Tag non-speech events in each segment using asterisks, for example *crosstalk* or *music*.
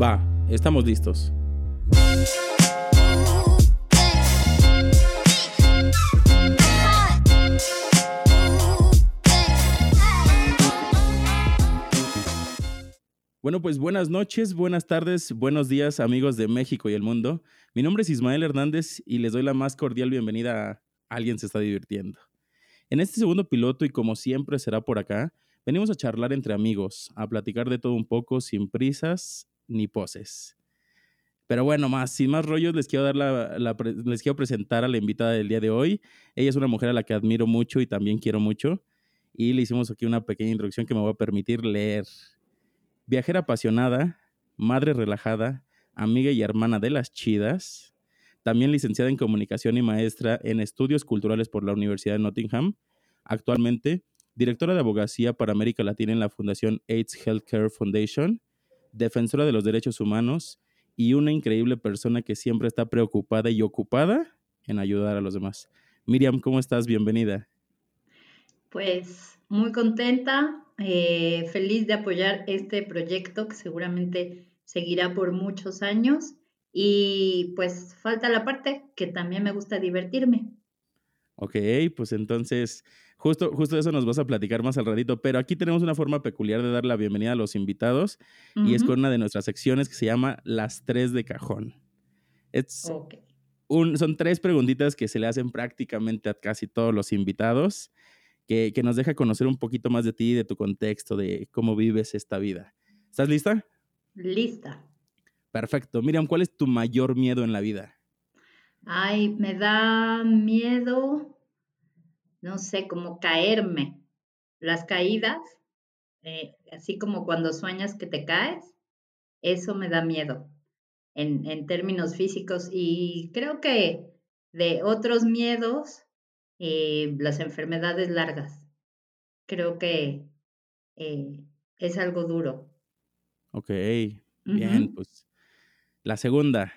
Va, estamos listos. Bueno, pues buenas noches, buenas tardes, buenos días amigos de México y el mundo. Mi nombre es Ismael Hernández y les doy la más cordial bienvenida a Alguien se está divirtiendo. En este segundo piloto y como siempre será por acá, venimos a charlar entre amigos, a platicar de todo un poco sin prisas ni poses. Pero bueno, más, sin más rollos, les quiero, dar la, les quiero presentar a la invitada del día de hoy. Ella es una mujer a la que admiro mucho y también quiero mucho. Y le hicimos aquí una pequeña introducción que me va a permitir leer. Viajera apasionada, madre relajada, amiga y hermana de las chidas, también licenciada en comunicación y maestra en estudios culturales por la Universidad de Nottingham. Actualmente, directora de abogacía para América Latina en la Fundación AIDS Healthcare Foundation, defensora de los derechos humanos y una increíble persona que siempre está preocupada y ocupada en ayudar a los demás. Miriam, ¿cómo estás? Bienvenida. Pues muy contenta, eh, feliz de apoyar este proyecto que seguramente seguirá por muchos años y pues falta la parte que también me gusta divertirme. Ok, pues entonces justo, justo eso nos vas a platicar más al ratito, pero aquí tenemos una forma peculiar de dar la bienvenida a los invitados y es con una de nuestras secciones que se llama Las tres de cajón. un, son tres preguntitas que se le hacen prácticamente a casi todos los invitados, que, que nos deja conocer un poquito más de ti, de tu contexto, de cómo vives esta vida. ¿Estás lista? Lista. Perfecto. Miriam, ¿cuál es tu mayor miedo en la vida? Ay, me da miedo, no sé, como caerme. Las caídas, eh, así como cuando sueñas que te caes, eso me da miedo en, en términos físicos. Y creo que de otros miedos, eh, las enfermedades largas. Creo que eh, es algo duro. Ok, bien, pues la segunda,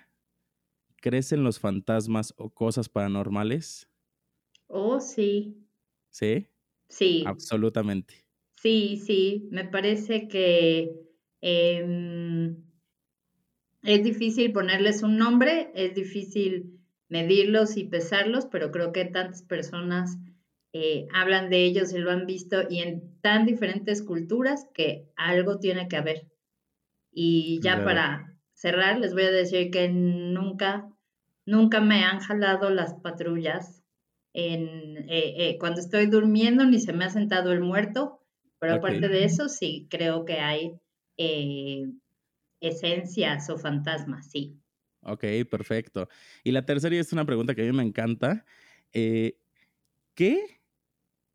¿crees en los fantasmas o cosas paranormales? Oh, sí. ¿Sí? Sí. Absolutamente. Sí, sí. Me parece que em, es difícil ponerles un nombre, es difícil medirlos y pesarlos, pero creo que tantas personas eh, hablan de ellos y lo han visto y en tan diferentes culturas que algo tiene que haber. Y ya para cerrar, les voy a decir que nunca, nunca me han jalado las patrullas en, eh, eh, cuando estoy durmiendo, ni se me ha sentado el muerto, pero aparte de eso, sí, creo que hay eh, esencias o fantasmas, sí. Ok, perfecto. Y la tercera es una pregunta que a mí me encanta. ¿Qué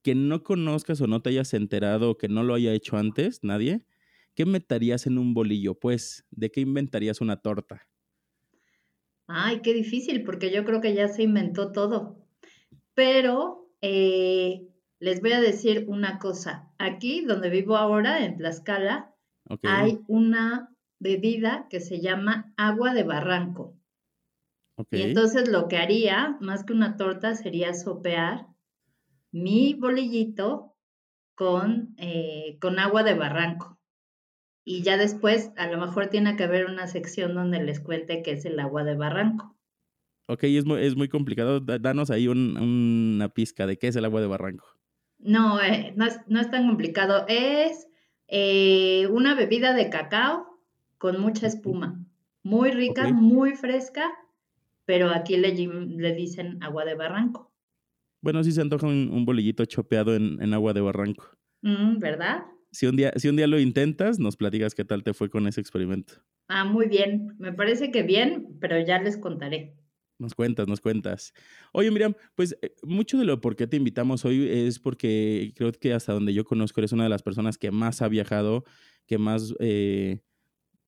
que no conozcas o no te hayas enterado o que no lo haya hecho antes, nadie, ¿qué meterías en un bolillo? Pues, ¿de qué inventarías una torta? Ay, qué difícil, porque yo creo que ya se inventó todo. Pero eh, les voy a decir una cosa. Aquí, donde vivo ahora, en Tlaxcala, hay una bebida que se llama agua de barranco. Y entonces lo que haría, más que una torta, sería sopear mi bolillito con, eh, con agua de barranco y ya después a lo mejor tiene que haber una sección donde les cuente qué es el agua de barranco. Ok, es muy, es muy complicado. Danos ahí una pizca de qué es el agua de barranco. No, eh, no, es, tan complicado. Es eh, una bebida de cacao con mucha espuma. Muy rica, muy fresca, pero aquí le, le, dicen agua de barranco. Bueno, sí se antoja un, bolillito chopeado en, agua de barranco. Mm, ¿Verdad? si un día, si un día lo intentas, nos platicas qué tal te fue con ese experimento. Ah, muy bien. Me parece que bien, pero ya les contaré. Nos cuentas, nos cuentas. Oye, Miriam, pues eh, mucho de lo por qué te invitamos hoy es porque creo que hasta donde yo conozco eres una de las personas que más ha viajado, que más eh,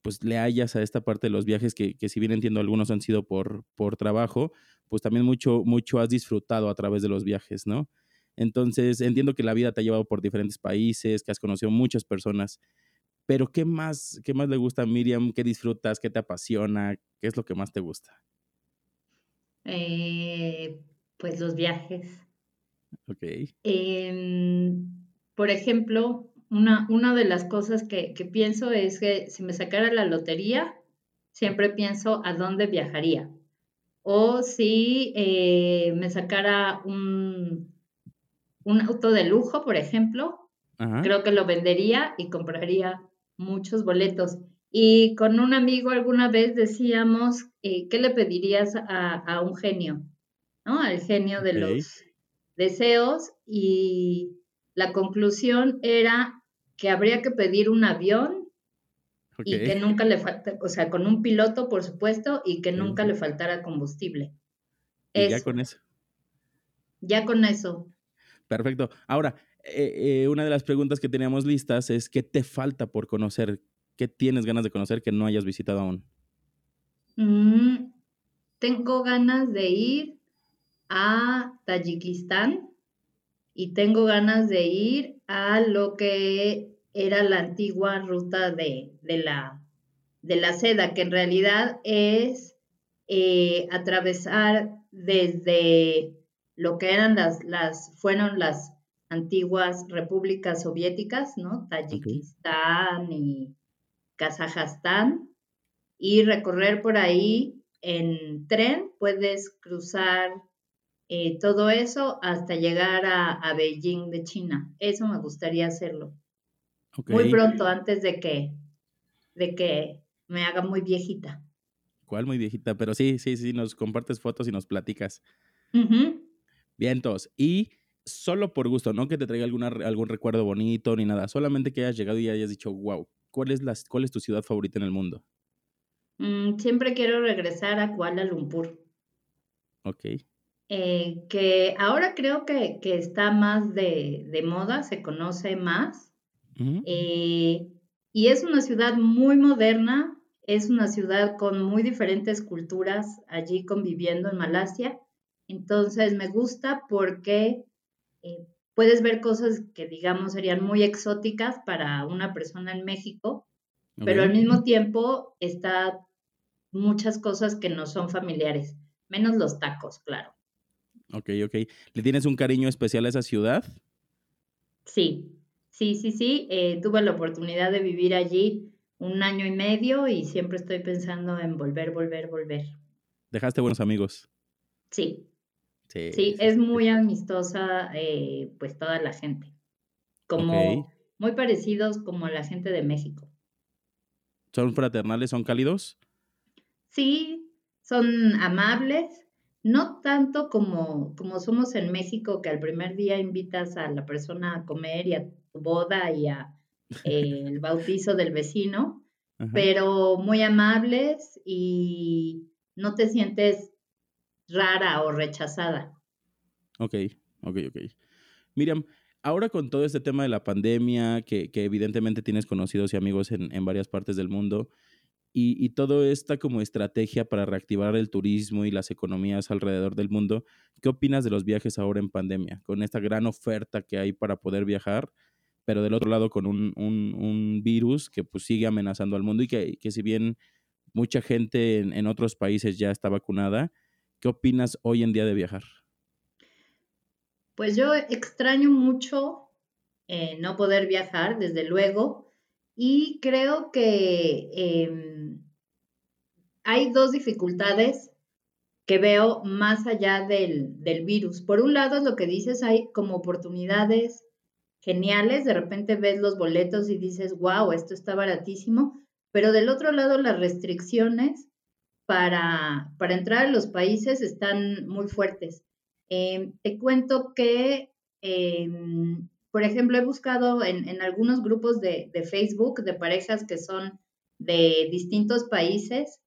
pues le hayas a esta parte de los viajes que, que, si bien entiendo algunos han sido por, por trabajo, pues también mucho, mucho has disfrutado a través de los viajes, ¿no? Entonces, entiendo que la vida te ha llevado por diferentes países, que has conocido muchas personas, pero ¿qué más, qué más le gusta a Miriam? ¿Qué disfrutas? ¿Qué te apasiona? ¿Qué es lo que más te gusta? Eh, pues los viajes. Ok. Em, por ejemplo, una, una, de las cosas que, que, pienso es que si me sacara la lotería, siempre pienso a dónde viajaría. O si eh, me sacara un, un auto de lujo, por ejemplo, creo que lo vendería y compraría muchos boletos. Y con un amigo alguna vez decíamos, eh, ¿qué le pedirías a, un genio? ¿No? Al genio de los deseos. Y la conclusión era que habría que pedir un avión y que nunca le falta, o sea, con un piloto, por supuesto, y que nunca le faltara combustible. ya con eso. Ya con eso. Perfecto. Ahora, eh, eh, una de las preguntas que teníamos listas es, ¿qué te falta por conocer? ¿Qué tienes ganas de conocer que no hayas visitado aún? Mm, tengo ganas de ir a Tayikistán y tengo ganas de ir a lo que era la antigua ruta de, la, de la seda, que en realidad es eh, atravesar desde lo que eran las, las, fueron las antiguas repúblicas soviéticas, ¿no? Tayikistán y Kazajstán, y recorrer por ahí en tren, puedes cruzar eh, todo eso hasta llegar a, Beijing de China. Eso me gustaría hacerlo. Muy pronto, antes de que, de que me haga muy viejita. ¿Cuál muy viejita? Pero sí, sí, sí, nos compartes fotos y nos platicas. Bien, entonces, y solo por gusto, no que te traiga alguna, algún recuerdo bonito ni nada, solamente que hayas llegado y hayas dicho, wow, ¿cuál es, la, cuál es tu ciudad favorita en el mundo? Mm, siempre quiero regresar a Kuala Lumpur. Ok. Eh, que ahora creo que, está más de, moda, se conoce más. Eh, y es una ciudad muy moderna, es una ciudad con muy diferentes culturas allí conviviendo en Malasia. Entonces me gusta porque eh, puedes ver cosas que digamos serían muy exóticas para una persona en México, pero al mismo tiempo está muchas cosas que no son familiares, menos los tacos, claro. Ok, ok. ¿Le tienes un cariño especial a esa ciudad? Sí, sí, sí, sí. Eh, tuve la oportunidad de vivir allí un año y medio y siempre estoy pensando en volver, volver, volver. ¿Dejaste buenos amigos? Sí. Sí, es muy amistosa, eh, pues toda la gente. Como muy parecidos como la gente de México. ¿Son fraternales, son cálidos? Sí, son amables, no tanto como, como somos en México, que al primer día invitas a la persona a comer y a tu boda y a eh, el bautizo del vecino, pero muy amables y no te sientes rara o rechazada. Ok, ok, ok. Miriam, ahora con todo este tema de la pandemia, que, evidentemente tienes conocidos y amigos en, varias partes del mundo, y, y toda esta como estrategia para reactivar el turismo y las economías alrededor del mundo, ¿qué opinas de los viajes ahora en pandemia? Con esta gran oferta que hay para poder viajar, pero del otro lado con un, un, virus que pues sigue amenazando al mundo y que, que si bien mucha gente en, en otros países ya está vacunada, ¿Qué opinas hoy en día de viajar? Pues yo extraño mucho eh, no poder viajar, desde luego, y creo que em, hay dos dificultades que veo más allá del, del, virus. Por un lado, lo que dices, hay como oportunidades geniales, de repente ves los boletos y dices, wow, esto está baratísimo, pero del otro lado, las restricciones para, para entrar a los países están muy fuertes. Em, te cuento que, em, por ejemplo, he buscado en, algunos grupos de, Facebook de parejas que son de distintos países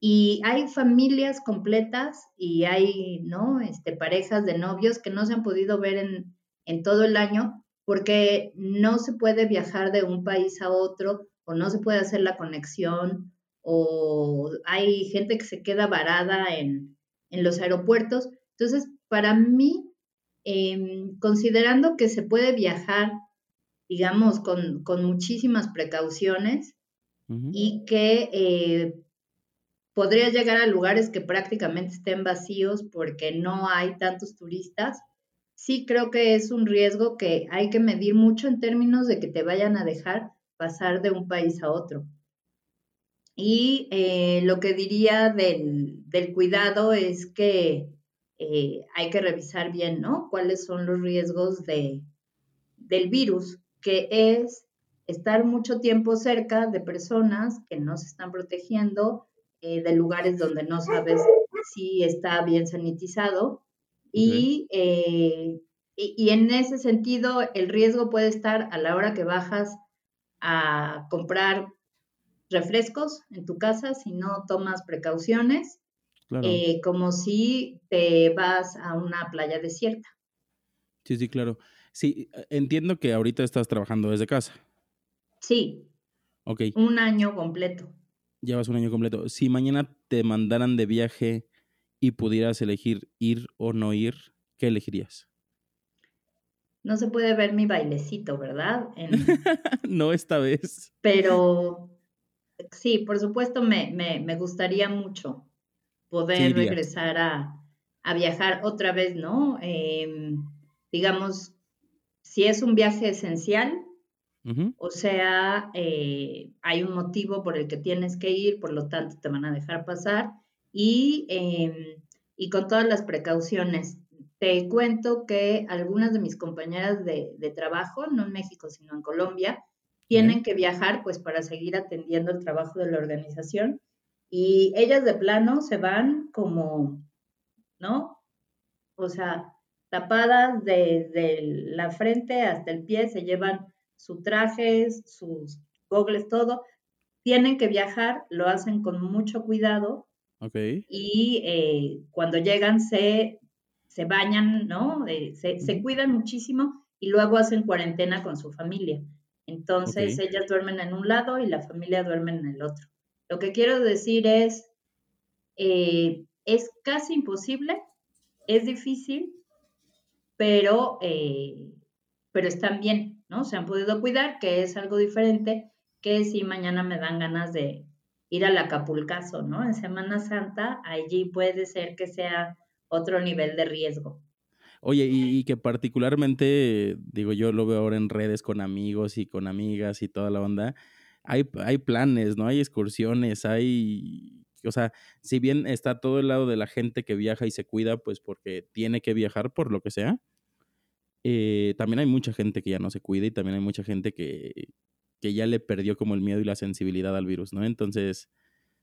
y hay familias completas y hay, ¿no? Este, parejas de novios que no se han podido ver en, en todo el año porque no se puede viajar de un país a otro o no se puede hacer la conexión o hay gente que se queda varada en, los aeropuertos. Entonces, para mí, em, considerando que se puede viajar, digamos, con, muchísimas precauciones y que eh, podría llegar a lugares que prácticamente estén vacíos porque no hay tantos turistas, sí creo que es un riesgo que hay que medir mucho en términos de que te vayan a dejar pasar de un país a otro. Y eh, lo que diría del, cuidado es que eh, hay que revisar bien, ¿no? ¿Cuáles son los riesgos de, del virus? Que es estar mucho tiempo cerca de personas que no se están protegiendo, eh, de lugares donde no sabes si está bien sanitizado. Y, y, y en ese sentido, el riesgo puede estar a la hora que bajas a comprar refrescos en tu casa si no tomas precauciones, eh, como si te vas a una playa desierta. Sí, sí, claro. Sí, eh, entiendo que ahorita estás trabajando desde casa. Sí. Ok. Un año completo. Llevas un año completo. Si mañana te mandaran de viaje y pudieras elegir ir o no ir, ¿qué elegirías? No se puede ver mi bailecito, ¿verdad? *laughs* no esta vez. Pero sí, por supuesto me, gustaría mucho poder regresar a, viajar otra vez, ¿no? Em, digamos, si es un viaje esencial, o sea, eh, hay un motivo por el que tienes que ir, por lo tanto te van a dejar pasar y, em, y con todas las precauciones. Te cuento que algunas de mis compañeras de, de trabajo, no en México, sino en Colombia, tienen que viajar pues para seguir atendiendo el trabajo de la organización y ellas de plano se van como, ¿no? O sea, tapadas desde la frente hasta el pie, se llevan su traje, sus gogles, todo. Tienen que viajar, lo hacen con mucho cuidado. Y eh, cuando llegan se, se bañan, ¿no? Eh, se, se cuidan muchísimo y luego hacen cuarentena con su familia. Entonces ellas duermen en un lado y la familia duerme en el otro. Lo que quiero decir es, eh, es casi imposible, es difícil, pero, eh, pero están bien, ¿no? Se han podido cuidar, que es algo diferente que si mañana me dan ganas de ir al Acapulcazo, ¿no? En Semana Santa, allí puede ser que sea otro nivel de riesgo. Oye, y, que particularmente, digo, yo lo veo ahora en redes con amigos y con amigas y toda la onda. Hay, hay planes, ¿no? Hay excursiones, hay o sea, si bien está todo el lado de la gente que viaja y se cuida, pues porque tiene que viajar por lo que sea, eh, también hay mucha gente que ya no se cuida y también hay mucha gente que, que ya le perdió como el miedo y la sensibilidad al virus, ¿no? Entonces,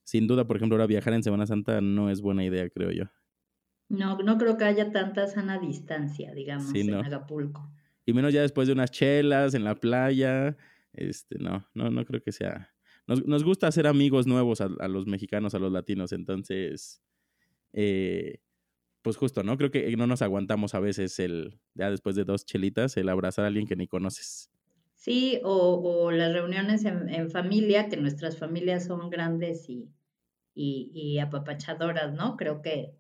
sin duda, por ejemplo, ahora viajar en Semana Santa no es buena idea, creo yo. No, no creo que haya tanta sana distancia, digamos, en Acapulco. Y menos ya después de unas chelas en la playa. Este, no, no, no creo que sea. Nos, nos gusta hacer amigos nuevos a, los mexicanos, a los latinos, entonces, eh, pues justo, ¿no? Creo que no nos aguantamos a veces el, ya después de dos chelitas, el abrazar a alguien que ni conoces. Sí, o, o las reuniones en, en, familia, que nuestras familias son grandes y, y, y apapachadoras, ¿no? Creo que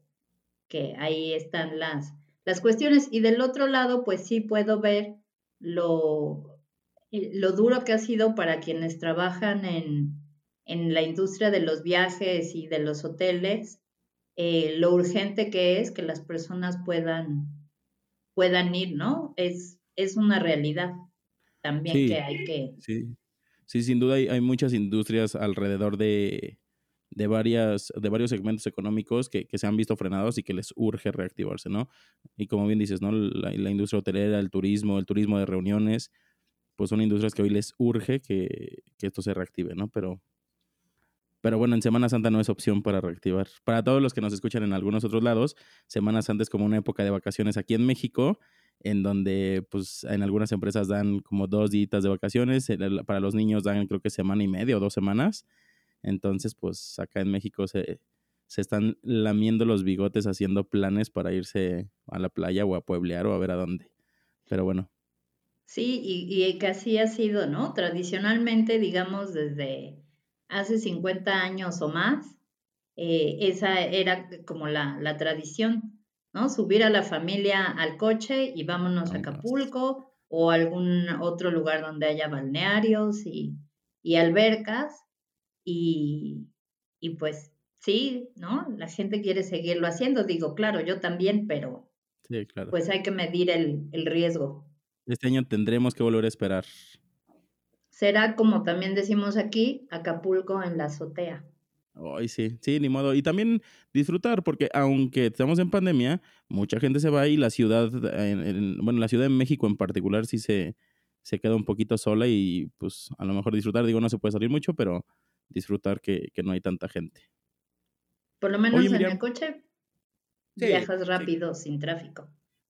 que ahí están las, las cuestiones. Y del otro lado, pues sí puedo ver lo, eh, lo duro que ha sido para quienes trabajan en, en la industria de los viajes y de los hoteles, eh, lo urgente que es que las personas puedan, puedan ir, ¿no? Es, es una realidad también que hay que... Sí, sí sin duda hay, hay muchas industrias alrededor de, de, varias, de varios segmentos económicos que, se han visto frenados y que les urge reactivarse, ¿no? Y como bien dices, ¿no? La, industria hotelera, el turismo, el turismo de reuniones, pues son industrias que hoy les urge que, esto se reactive, ¿no? Pero, pero bueno, en Semana Santa no es opción para reactivar. Para todos los que nos escuchan en algunos otros lados, Semana Santa es como una época de vacaciones aquí en México, en donde pues en algunas empresas dan como dos días de vacaciones, para los niños dan creo que semana y media o dos semanas, entonces, pues acá en México se, se están lamiendo los bigotes haciendo planes para irse a la playa o a pueblear o a ver a dónde. Pero bueno. Sí, y, y que así ha sido, ¿no? Tradicionalmente, digamos, desde hace 50 años o más, eh, esa era como la, la, tradición, ¿no? Subir a la familia al coche y vámonos a Acapulco o algún otro lugar donde haya balnearios y, y albercas y, pues sí, ¿no? La gente quiere seguirlo haciendo. Digo, claro, yo también, pero pues hay que medir el, riesgo. Este año tendremos que volver a esperar. será como también decimos aquí, Acapulco en la azotea. Ay, sí, sí, ni modo. Y también disfrutar, porque aunque estamos en pandemia, mucha gente se va y la ciudad, bueno, la Ciudad de México en particular sí se, se queda un poquito sola y pues a lo mejor disfrutar, digo, no se puede salir mucho, pero disfrutar que, no hay tanta gente. Por lo menos en el coche viajas rápido, sin tráfico.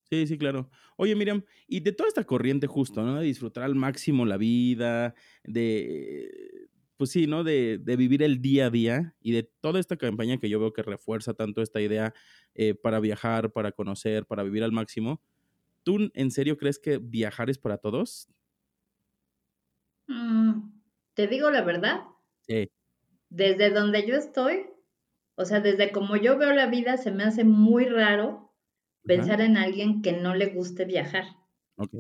Sí, sí, claro. Oye, Miriam, y de toda esta corriente justo, ¿no? De disfrutar al máximo la vida, de, pues sí, ¿no? De, vivir el día a día y de toda esta campaña que yo veo que refuerza tanto esta idea eh, para viajar, para conocer, para vivir al máximo. ¿Tú en serio crees que viajar es para todos? Mm, Te digo la verdad. Sí. Desde donde yo estoy, o sea, desde como yo veo la vida, se me hace muy raro pensar en alguien que no le guste viajar. Ok.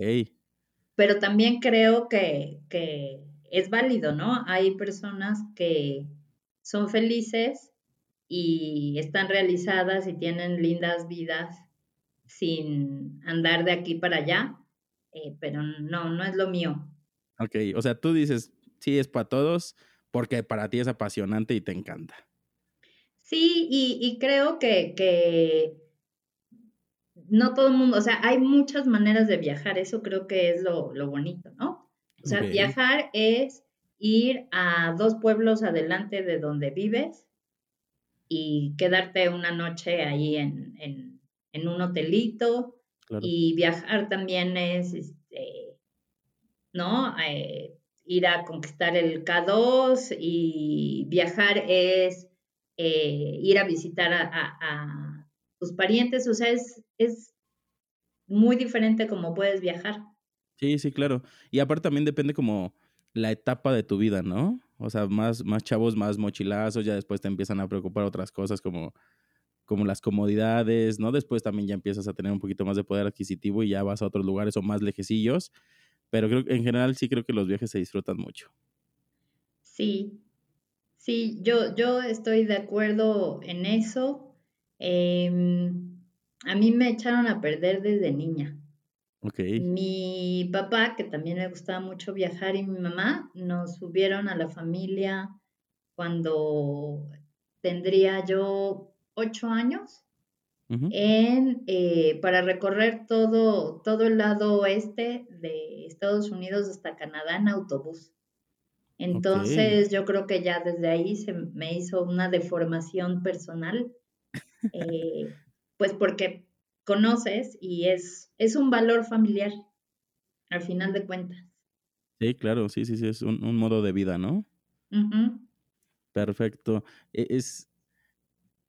Pero también creo que, que es válido, ¿no? Hay personas que son felices y están realizadas y tienen lindas vidas sin andar de aquí para allá, eh, pero no, no es lo mío. Ok, o sea, tú dices, sí, es para todos, porque para ti es apasionante y te encanta. Sí, y, creo que, que no todo el mundo, o sea, hay muchas maneras de viajar, eso creo que es lo, bonito, ¿no? O sea, viajar es ir a dos pueblos adelante de donde vives y quedarte una noche ahí en, en, un hotelito. Y viajar también es, este, ¿no? Eh, ir a conquistar el K2 y viajar es eh, ir a visitar a tus parientes, o sea, es, es muy diferente como puedes viajar. Sí, sí, claro. Y aparte también depende como la etapa de tu vida, ¿no? O sea, más, más chavos, más mochilazos, ya después te empiezan a preocupar otras cosas como, como las comodidades, ¿no? Después también ya empiezas a tener un poquito más de poder adquisitivo y ya vas a otros lugares o más lejecillos. Pero creo en general sí creo que los viajes se disfrutan mucho. Sí, sí, yo, yo estoy de acuerdo en eso. Em, a mí me echaron a perder desde niña. Okay. Mi papá, que también le gustaba mucho viajar, y mi mamá nos subieron a la familia cuando tendría yo ocho años en, eh, para recorrer todo, todo el lado oeste de Estados Unidos hasta Canadá en autobús. Entonces yo creo que ya desde ahí se me hizo una deformación personal *laughs* eh, pues porque conoces y es, es un valor familiar, al final de cuentas. Sí, claro, sí, sí, sí, es un, modo de vida, ¿no? Perfecto. E, es,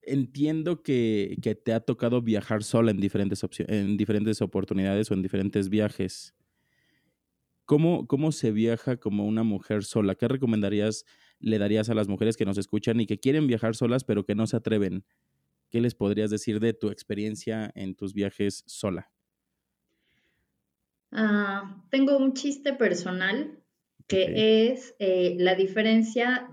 entiendo que, te ha tocado viajar sola en diferentes, en diferentes oportunidades o en diferentes viajes. ¿Cómo, ¿Cómo se viaja como una mujer sola? ¿Qué recomendarías, le darías a las mujeres que nos escuchan y que quieren viajar solas pero que no se atreven? ¿qué les podrías decir de tu experiencia en tus viajes sola? Ah, tengo un chiste personal que es eh, la diferencia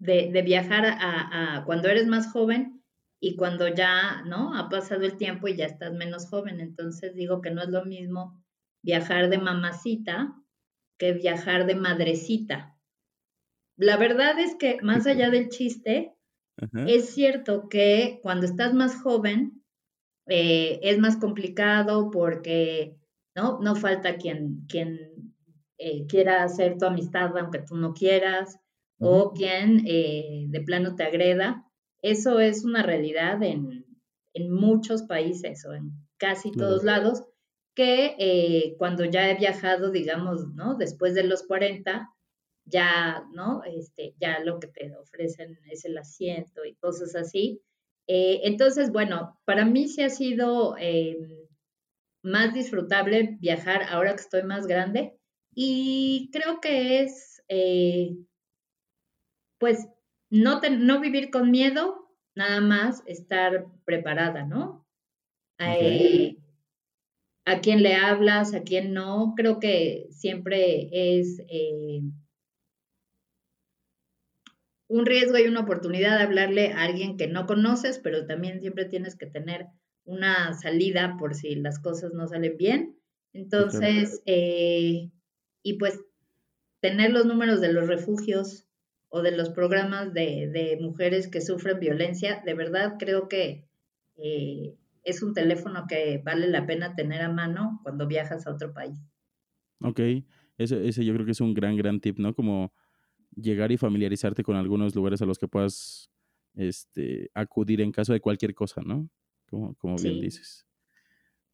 de, viajar a, cuando eres más joven y cuando ya, ¿no? Ha pasado el tiempo y ya estás menos joven. Entonces digo que no es lo mismo viajar de mamacita que viajar de madrecita. La verdad es que más allá del chiste, es cierto que cuando estás más joven eh, es más complicado porque no, no falta quien, quien eh, quiera hacer tu amistad aunque tú no quieras o quien eh, de plano te agreda. Eso es una realidad en, muchos países o en casi todos lados que cuando ya he viajado, digamos, ¿no? Después de los 40, ya, ¿no? Este, ya lo que te ofrecen es el asiento y cosas así. Eh, entonces, bueno, para mí sí ha sido eh, más disfrutable viajar ahora que estoy más grande y creo que es, eh, pues, no, no vivir con miedo, nada más estar preparada, ¿no? A quién le hablas, a quién no, creo que siempre es un riesgo y una oportunidad de hablarle a alguien que no conoces, pero también siempre tienes que tener una salida por si las cosas no salen bien. Entonces, eh, y pues tener los números de los refugios o de los programas de, mujeres que sufren violencia, de verdad creo que eh, es un teléfono que vale la pena tener a mano cuando viajas a otro país. Ok, ese, ese yo creo que es un gran, gran tip, ¿no? Como llegar y familiarizarte con algunos lugares a los que puedas este, acudir en caso de cualquier cosa, ¿no? Como, como bien dices.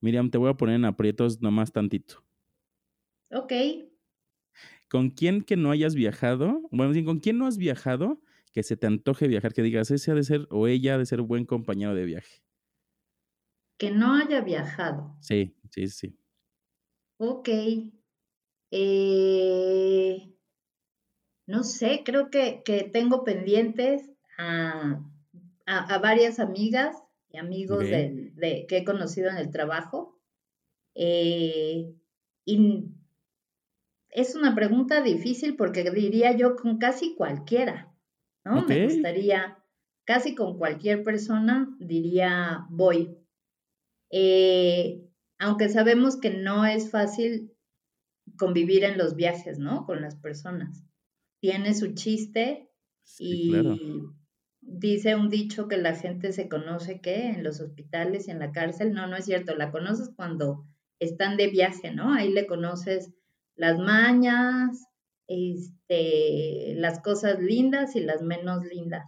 Miriam, te voy a poner en aprietos nomás tantito. Ok. ¿Con quién que no hayas viajado? Bueno, ¿con quién no has viajado que se te antoje viajar? Que digas, ese ha de ser o ella ha de ser buen compañero de viaje. Que no haya viajado. Sí, sí, sí. Ok. Eh, no sé, creo que, tengo pendientes a, varias amigas y amigos de, que he conocido en el trabajo. Eh, y es una pregunta difícil porque diría yo con casi cualquiera, ¿no? Me gustaría, casi con cualquier persona diría voy. Eh, aunque sabemos que no es fácil convivir en los viajes, ¿no? Con las personas. Tiene su chiste y dice un dicho que la gente se conoce que en los hospitales y en la cárcel. No, no es cierto. La conoces cuando están de viaje, ¿no? Ahí le conoces las mañas, este, las cosas lindas y las menos lindas.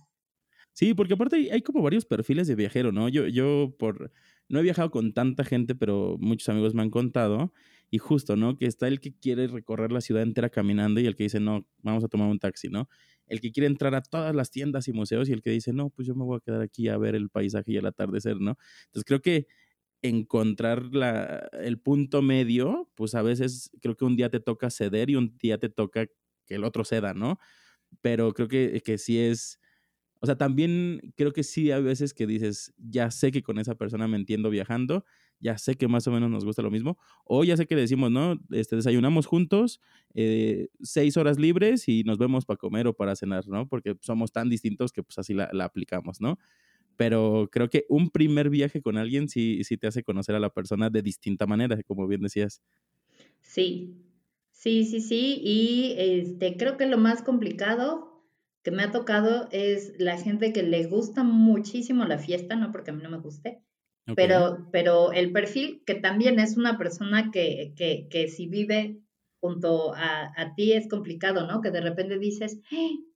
Sí, porque aparte hay, como varios perfiles de viajero, ¿no? Yo, yo por, no he viajado con tanta gente, pero muchos amigos me han contado, y justo, ¿no? Que está el que quiere recorrer la ciudad entera caminando y el que dice, no, vamos a tomar un taxi, ¿no? El que quiere entrar a todas las tiendas y museos y el que dice, no, pues yo me voy a quedar aquí a ver el paisaje y el atardecer, ¿no? Entonces creo que encontrar la, el punto medio, pues a veces creo que un día te toca ceder y un día te toca que el otro ceda, ¿no? Pero creo que, que sí es, o sea, también creo que sí hay veces que dices, ya sé que con esa persona me entiendo viajando, ya sé que más o menos nos gusta lo mismo, o ya sé que decimos, ¿no? Este, desayunamos juntos, eh, seis horas libres y nos vemos para comer o para cenar, ¿no? Porque somos tan distintos que pues así la, la aplicamos, ¿no? pero creo que un primer viaje con alguien sí, sí te hace conocer a la persona de distinta manera, como bien decías. Sí, sí, sí, sí, y este, creo que lo más complicado que me ha tocado es la gente que le gusta muchísimo la fiesta, no porque a mí no me guste, pero, pero el perfil que también es una persona que, que, que si vive junto a, a, ti es complicado, ¿no? Que de repente dices,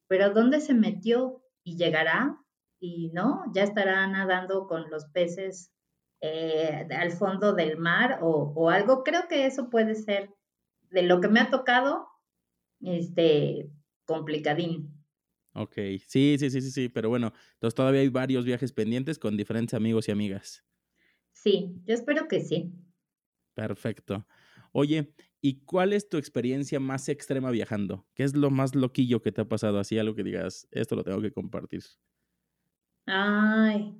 pero ¿dónde se metió? ¿Y llegará? y no, ya estará nadando con los peces eh, al fondo del mar o, algo. Creo que eso puede ser de lo que me ha tocado, este, complicadín. Ok, sí, sí, sí, sí, sí, pero bueno, entonces todavía hay varios viajes pendientes con diferentes amigos y amigas. Sí, yo espero que sí. Perfecto. Oye, ¿y cuál es tu experiencia más extrema viajando? ¿Qué es lo más loquillo que te ha pasado? Así algo que digas, esto lo tengo que compartir. Ay,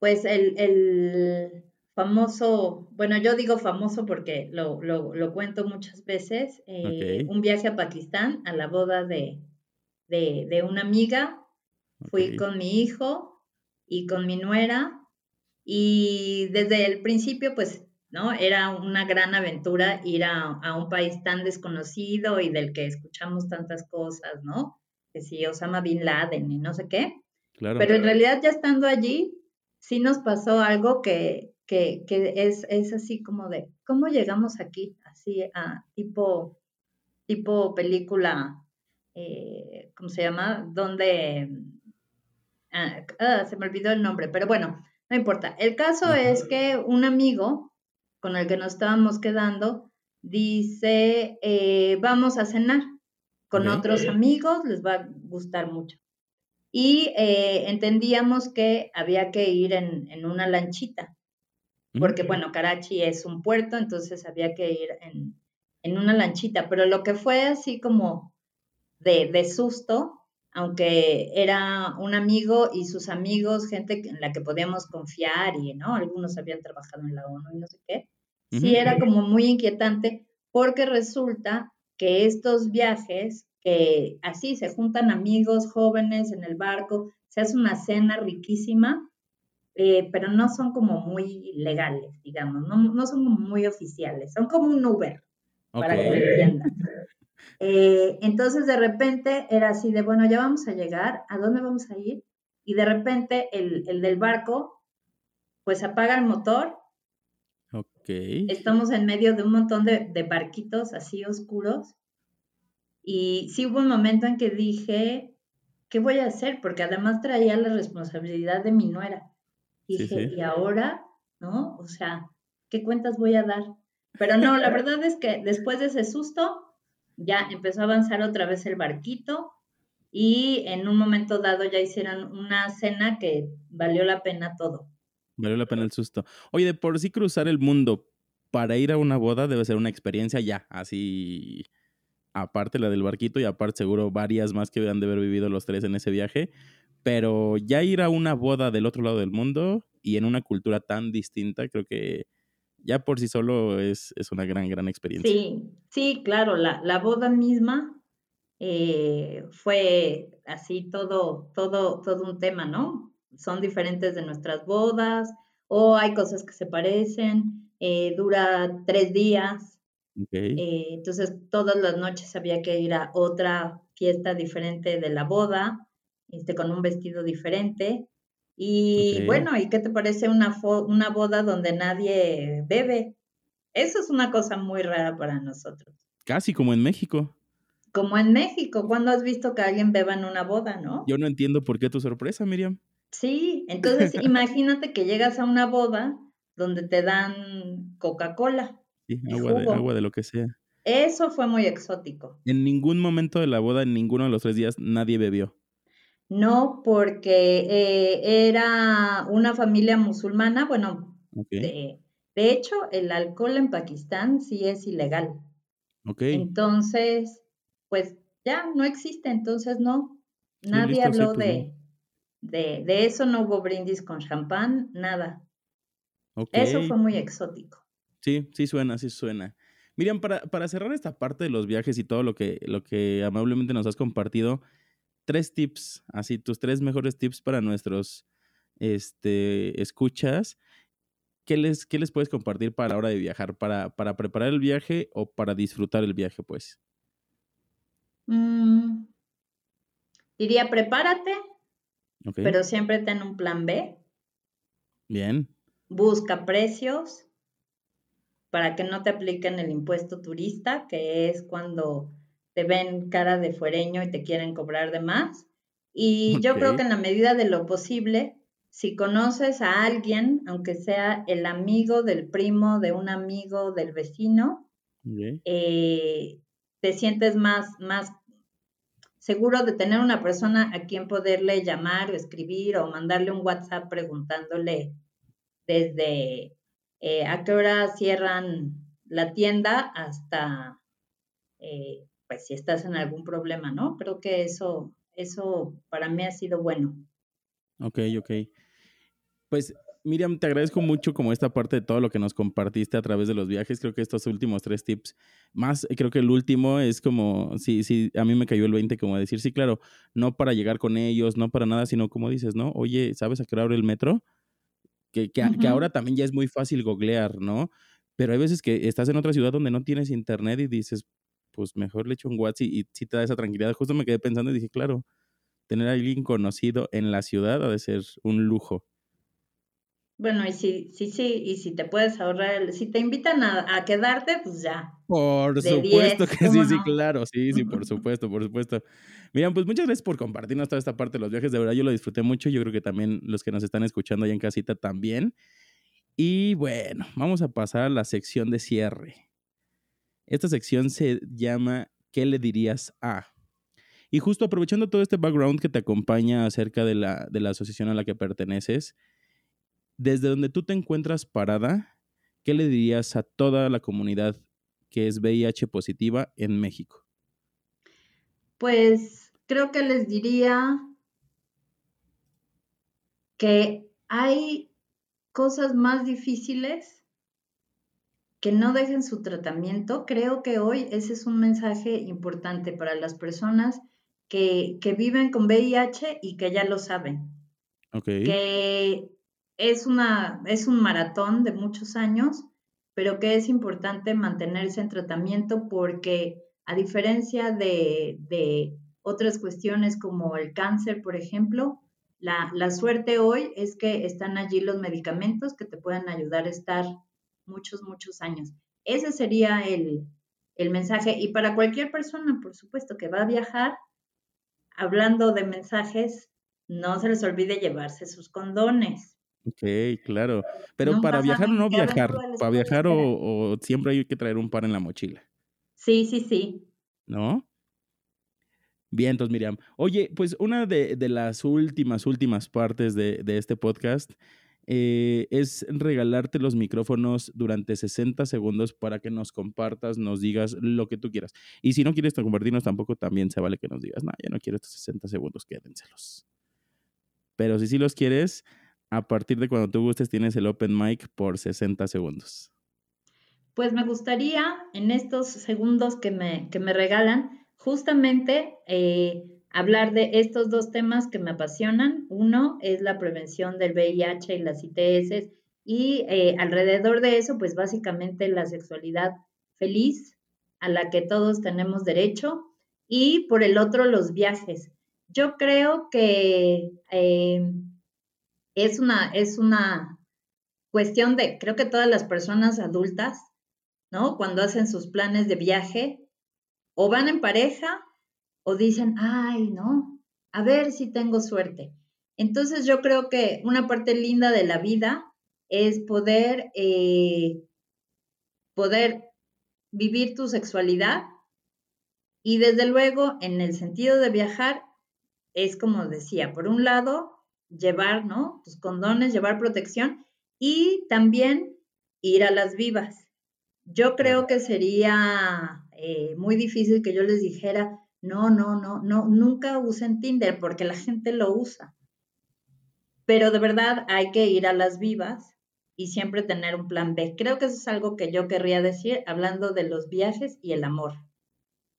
pues el, famoso, bueno, yo digo famoso porque lo, cuento muchas veces, eh, un viaje a Pakistán a la boda de, una amiga, fui con mi hijo y con mi nuera y desde el principio pues, ¿no? Era una gran aventura ir a, a un país tan desconocido y del que escuchamos tantas cosas, ¿no? Que si Osama Bin Laden y no sé qué. Pero en realidad ya estando allí, sí nos pasó algo que, que, que es, es, así como de, ¿cómo llegamos aquí? Así, a tipo, tipo película, eh, ¿cómo se llama? Donde, ah, ah, se me olvidó el nombre, pero bueno, no importa. El caso es que un amigo con el que nos estábamos quedando dice, eh, vamos a cenar con otros amigos, les va a gustar mucho y eh, entendíamos que había que ir en, una lanchita, porque bueno, Karachi es un puerto, entonces había que ir en, una lanchita, pero lo que fue así como de, susto, aunque era un amigo y sus amigos, gente en la que podíamos confiar y, ¿no? Algunos habían trabajado en la ONU y no sé qué, sí era como muy inquietante porque resulta que estos viajes que así se juntan amigos jóvenes en el barco, se hace una cena riquísima, eh, pero no son como muy legales, digamos, no, son como muy oficiales, son como un Uber, para que me entiendan. Eh, entonces de repente era así de, bueno, ya vamos a llegar, ¿a dónde vamos a ir? Y de repente el, el del barco, pues apaga el motor. Ok. Estamos en medio de un montón de, de barquitos así oscuros. Y sí hubo un momento en que dije, ¿qué voy a hacer? Porque además traía la responsabilidad de mi nuera. Dije, ¿y ahora? ¿No? O sea, ¿qué cuentas voy a dar? Pero no, la verdad es que después de ese susto, ya empezó a avanzar otra vez el barquito y en un momento dado ya hicieron una cena que valió la pena todo. Valió la pena el susto. Oye, de por sí cruzar el mundo para ir a una boda debe ser una experiencia ya, así aparte la del barquito y aparte seguro varias más que han de haber vivido los tres en ese viaje, pero ya ir a una boda del otro lado del mundo y en una cultura tan distinta, creo que ya por sí solo es, es una gran, gran experiencia. Sí, sí, claro, la, la boda misma eh, fue así todo, todo, todo un tema, ¿no? Son diferentes de nuestras bodas o hay cosas que se parecen, eh, dura tres días, eh, entonces todas las noches había que ir a otra fiesta diferente de la boda, este, con un vestido diferente. Y bueno, ¿y qué te parece una, una boda donde nadie bebe? Eso es una cosa muy rara para nosotros. Casi como en México. Como en México, ¿cuándo has visto que alguien beba en una boda, no? Yo no entiendo por qué tu sorpresa, Miriam. Sí, entonces *laughs* imagínate que llegas a una boda donde te dan Coca-Cola. Sí, agua de, agua de lo que sea. Eso fue muy exótico. En ningún momento de la boda, en ninguno de los tres días, nadie bebió. No, porque eh, era una familia musulmana. Bueno, de, hecho, el alcohol en Pakistán sí es ilegal. Ok. Entonces, pues ya no existe, entonces no. Nadie habló pues de, de, de, eso, no hubo brindis con champán, nada. Eso fue muy exótico. Sí, sí suena, sí suena. Miriam, para, para cerrar esta parte de los viajes y todo lo que, lo que amablemente nos has compartido, tres tips, así tus tres mejores tips para nuestros este, escuchas. ¿Qué les, ¿Qué les puedes compartir para la hora de viajar? ¿Para, para preparar el viaje o para disfrutar el viaje, pues? Mm, diría, prepárate, pero siempre ten un plan B. Bien. Busca precios para que no te apliquen el impuesto turista, que es cuando te ven cara de fuereño y te quieren cobrar de más. Y yo creo que en la medida de lo posible, si conoces a alguien, aunque sea el amigo del primo, de un amigo, del vecino, eh, te sientes más, más seguro de tener una persona a quien poderle llamar o escribir o mandarle un WhatsApp preguntándole desde eh, a qué hora cierran la tienda hasta eh, pues si estás en algún problema, ¿no? Creo que eso, eso para mí ha sido bueno. Ok, ok. Pues Miriam, te agradezco mucho como esta parte de todo lo que nos compartiste a través de los viajes. Creo que estos últimos tres tips, más creo que el último es como, sí, sí, a mí me cayó el 20, como decir, sí, claro, no para llegar con ellos, no para nada, sino como dices, ¿no? Oye, ¿sabes a qué hora abre el metro? Que, que, que ahora también ya es muy fácil googlear, ¿no? Pero hay veces que estás en otra ciudad donde no tienes internet y dices, pues mejor le echo un WhatsApp y, si te da esa tranquilidad. Justo me quedé pensando y dije, claro, tener a alguien conocido en la ciudad ha de ser un lujo. Bueno, y si, sí, sí, y si te puedes ahorrar, si te invitan a, quedarte, pues ya. Por supuesto que sí, sí, claro, sí, sí, por *laughs* supuesto, por supuesto. Miren, pues muchas gracias por compartirnos toda esta parte de los viajes, de verdad yo lo disfruté mucho, yo creo que también los que nos están escuchando allá en casita también. Y bueno, vamos a pasar a la sección de cierre. Esta sección se llama ¿Qué le dirías a? Y justo aprovechando todo este background que te acompaña acerca de la, de la asociación a la que perteneces, desde donde tú te encuentras parada, ¿qué le dirías a toda la comunidad que es VIH positiva en México? Pues creo que les diría que hay cosas más difíciles que no dejen su tratamiento. Creo que hoy ese es un mensaje importante para las personas que, viven con VIH y que ya lo saben. Que es, una, es un maratón de muchos años, pero que es importante mantenerse en tratamiento porque A diferencia de, de otras cuestiones como el cáncer, por ejemplo, la, la, suerte hoy es que están allí los medicamentos que te pueden ayudar a estar muchos, muchos años. Ese sería el, el mensaje. Y para cualquier persona, por supuesto, que va a viajar, hablando de mensajes, no se les olvide llevarse sus condones. Ok, claro. Pero para viajar o no viajar, para viajar o, siempre hay que traer un par en la mochila. Sí, sí, sí. ¿No? Bien, entonces Miriam. Oye, pues una de, las últimas, últimas partes de, de este podcast eh, es regalarte los micrófonos durante 60 segundos para que nos compartas, nos digas lo que tú quieras. Y si no quieres compartirnos tampoco, también se vale que nos digas, no, ya no quiero estos 60 segundos, quédenselos. Pero si sí los quieres, a partir de cuando tú gustes tienes el open mic por 60 segundos. Pues me gustaría en estos segundos que me, que me regalan, justamente eh, hablar de estos dos temas que me apasionan. Uno es la prevención del VIH y las ITS y eh, alrededor de eso, pues básicamente la sexualidad feliz a la que todos tenemos derecho y por el otro los viajes. Yo creo que eh, es, una, es una cuestión de, creo que todas las personas adultas, ¿no? Cuando hacen sus planes de viaje, o van en pareja o dicen, ay, no, a ver si tengo suerte. Entonces yo creo que una parte linda de la vida es poder, eh, poder vivir tu sexualidad y desde luego en el sentido de viajar es como decía, por un lado, llevar, ¿no? Tus condones, llevar protección y también ir a las vivas. Yo creo que sería eh, muy difícil que yo les dijera, no, no, no, no, nunca usen Tinder porque la gente lo usa. Pero de verdad hay que ir a las vivas y siempre tener un plan B. Creo que eso es algo que yo querría decir hablando de los viajes y el amor.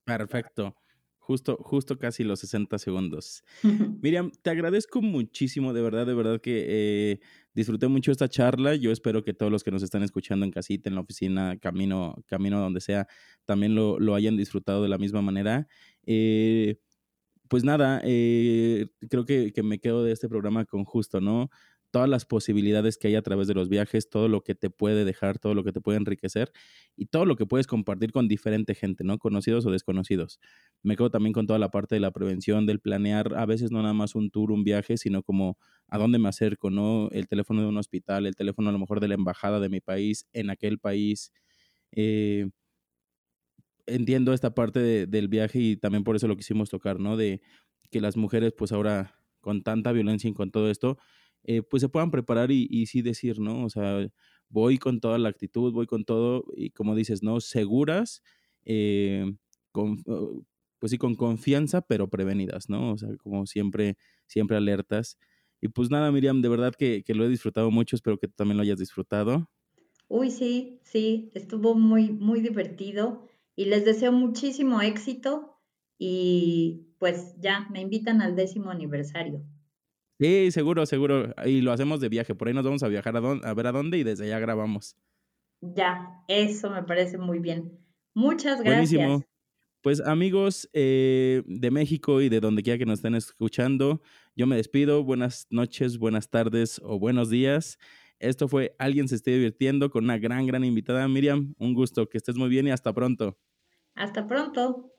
Perfecto. Justo, justo casi los 60 segundos. *laughs* Miriam, te agradezco muchísimo, de verdad, de verdad que eh, disfruté mucho esta charla. Yo espero que todos los que nos están escuchando en casita, en la oficina, camino, camino a donde sea, también lo, lo hayan disfrutado de la misma manera. Eh, pues nada, eh, creo que, me quedo de este programa con justo, ¿no? todas las posibilidades que hay a través de los viajes, todo lo que te puede dejar, todo lo que te puede enriquecer y todo lo que puedes compartir con diferente gente, ¿no? Conocidos o desconocidos. Me quedo también con toda la parte de la prevención, del planear, a veces no nada más un tour, un viaje, sino como a dónde me acerco, ¿no? El teléfono de un hospital, el teléfono a lo mejor de la embajada de mi país, en aquel país. Eh, entiendo esta parte del viaje y también por eso lo quisimos tocar, ¿no? De que las mujeres, pues ahora, con tanta violencia y con todo esto, eh, pues se puedan preparar y, sí decir, ¿no? O sea, voy con toda la actitud, voy con todo, y como dices, ¿no? Seguras, eh, con, oh, pues sí, con confianza, pero prevenidas, ¿no? O sea, como siempre, siempre alertas. Y pues nada, Miriam, de verdad que, que lo he disfrutado mucho, espero que también lo hayas disfrutado. Uy, sí, sí, estuvo muy, muy divertido y les deseo muchísimo éxito y pues ya me invitan al décimo aniversario. Sí, seguro, seguro. Y lo hacemos de viaje. Por ahí nos vamos a viajar a, a ver a dónde y desde allá grabamos. Ya, eso me parece muy bien. Muchas gracias. Buenísimo. Pues amigos eh, de México y de donde quiera que nos estén escuchando, yo me despido. Buenas noches, buenas tardes o buenos días. Esto fue Alguien se esté divirtiendo con una gran, gran invitada, Miriam. Un gusto, que estés muy bien y hasta pronto. Hasta pronto.